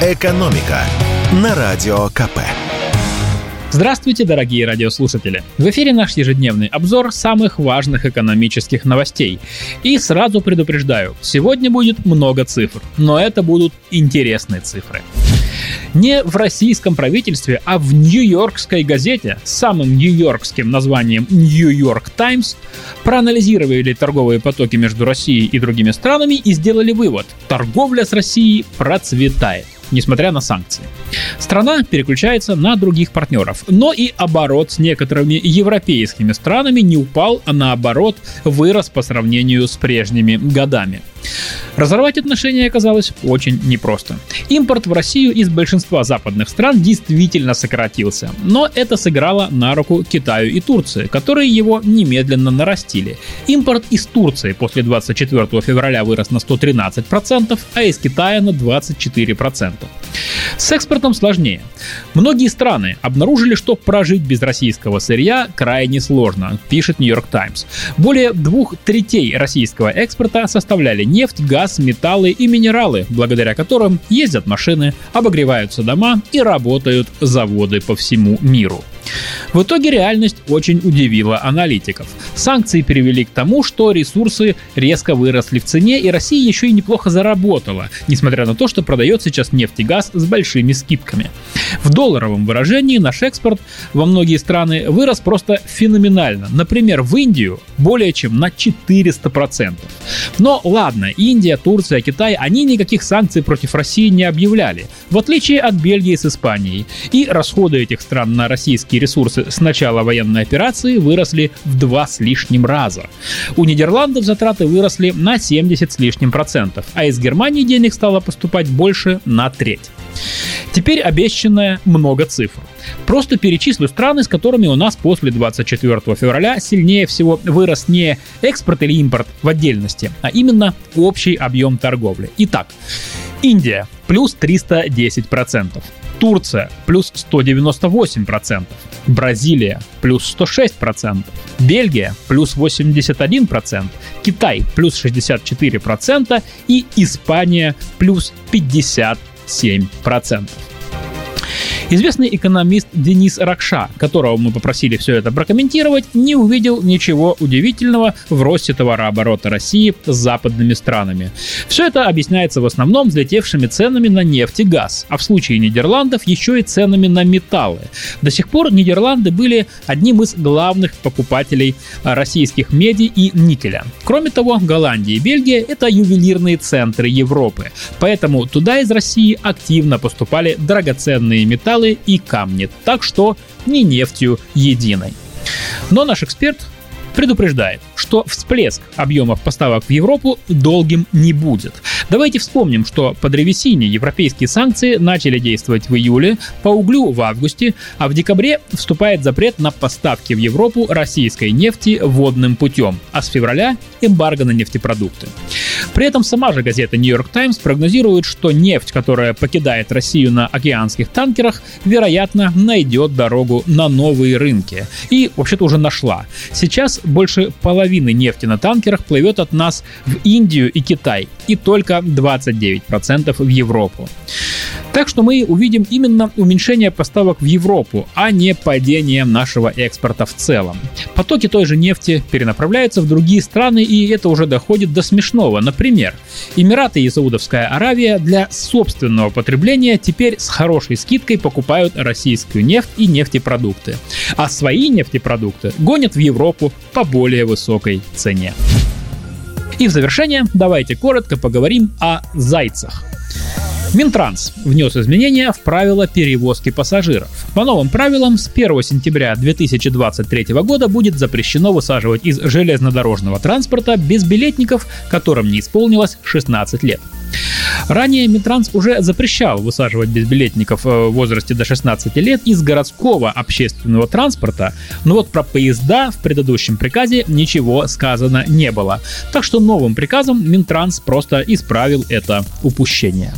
«Экономика» на Радио КП. Здравствуйте, дорогие радиослушатели! В эфире наш ежедневный обзор самых важных экономических новостей. И сразу предупреждаю, сегодня будет много цифр, но это будут интересные цифры. Не в российском правительстве, а в нью-йоркской газете с самым нью-йоркским названием «Нью-Йорк Таймс» проанализировали торговые потоки между Россией и другими странами и сделали вывод – торговля с Россией процветает несмотря на санкции. Страна переключается на других партнеров, но и оборот с некоторыми европейскими странами не упал, а наоборот вырос по сравнению с прежними годами. Разорвать отношения оказалось очень непросто. Импорт в Россию из большинства западных стран действительно сократился, но это сыграло на руку Китаю и Турции, которые его немедленно нарастили. Импорт из Турции после 24 февраля вырос на 113%, а из Китая на 24%. С экспортом сложнее. Многие страны обнаружили, что прожить без российского сырья крайне сложно, пишет Нью-Йорк Таймс. Более двух третей российского экспорта составляли нефть, газ, металлы и минералы, благодаря которым ездят машины, обогреваются дома и работают заводы по всему миру. В итоге реальность очень удивила аналитиков. Санкции привели к тому, что ресурсы резко выросли в цене, и Россия еще и неплохо заработала, несмотря на то, что продает сейчас нефть и газ с большими скидками. В долларовом выражении наш экспорт во многие страны вырос просто феноменально. Например, в Индию более чем на 400%. Но ладно, Индия, Турция, Китай, они никаких санкций против России не объявляли, в отличие от Бельгии с Испанией. И расходы этих стран на российские ресурсы с начала военной операции выросли в два с лишним раза. У Нидерландов затраты выросли на 70 с лишним процентов, а из Германии денег стало поступать больше на треть. Теперь обещанное много цифр. Просто перечислю страны, с которыми у нас после 24 февраля сильнее всего вырос не экспорт или импорт в отдельности, а именно общий объем торговли. Итак, Индия плюс 310%, Турция плюс 198%, Бразилия плюс 106%, Бельгия плюс 81%, Китай плюс 64% и Испания плюс 57%. Известный экономист Денис Ракша, которого мы попросили все это прокомментировать, не увидел ничего удивительного в росте товарооборота России с западными странами. Все это объясняется в основном взлетевшими ценами на нефть и газ, а в случае Нидерландов еще и ценами на металлы. До сих пор Нидерланды были одним из главных покупателей российских меди и никеля. Кроме того, Голландия и Бельгия — это ювелирные центры Европы, поэтому туда из России активно поступали драгоценные металлы металлы и камни, так что не нефтью единой. Но наш эксперт предупреждает, что всплеск объемов поставок в Европу долгим не будет. Давайте вспомним, что по древесине европейские санкции начали действовать в июле, по углю в августе, а в декабре вступает запрет на поставки в Европу российской нефти водным путем, а с февраля эмбарго на нефтепродукты. При этом сама же газета York Times прогнозирует, что нефть, которая покидает Россию на океанских танкерах, вероятно, найдет дорогу на новые рынки. И вообще-то уже нашла. Сейчас больше половины нефти на танкерах плывет от нас в Индию и Китай, и только 29% в Европу. Так что мы увидим именно уменьшение поставок в Европу, а не падение нашего экспорта в целом. Потоки той же нефти перенаправляются в другие страны, и это уже доходит до смешного. Например, Эмираты и Саудовская Аравия для собственного потребления теперь с хорошей скидкой покупают российскую нефть и нефтепродукты, а свои нефтепродукты гонят в Европу по более высокой цене. И в завершение давайте коротко поговорим о зайцах. Минтранс внес изменения в правила перевозки пассажиров. По новым правилам, с 1 сентября 2023 года будет запрещено высаживать из железнодорожного транспорта безбилетников, которым не исполнилось 16 лет. Ранее Минтранс уже запрещал высаживать безбилетников э, в возрасте до 16 лет из городского общественного транспорта, но вот про поезда в предыдущем приказе ничего сказано не было. Так что новым приказом Минтранс просто исправил это упущение.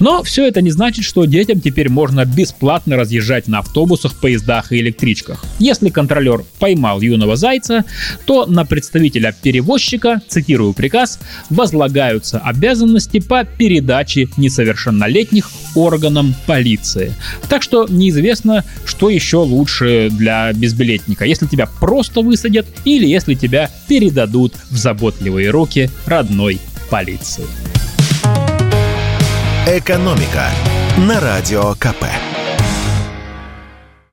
Но все это не значит, что детям теперь можно бесплатно разъезжать на автобусах, поездах и электричках. Если контролер поймал юного зайца, то на представителя перевозчика, цитирую приказ, возлагаются обязанности по передаче несовершеннолетних органам полиции. Так что неизвестно, что еще лучше для безбилетника, если тебя просто высадят или если тебя передадут в заботливые руки родной полиции. «Экономика» на Радио КП.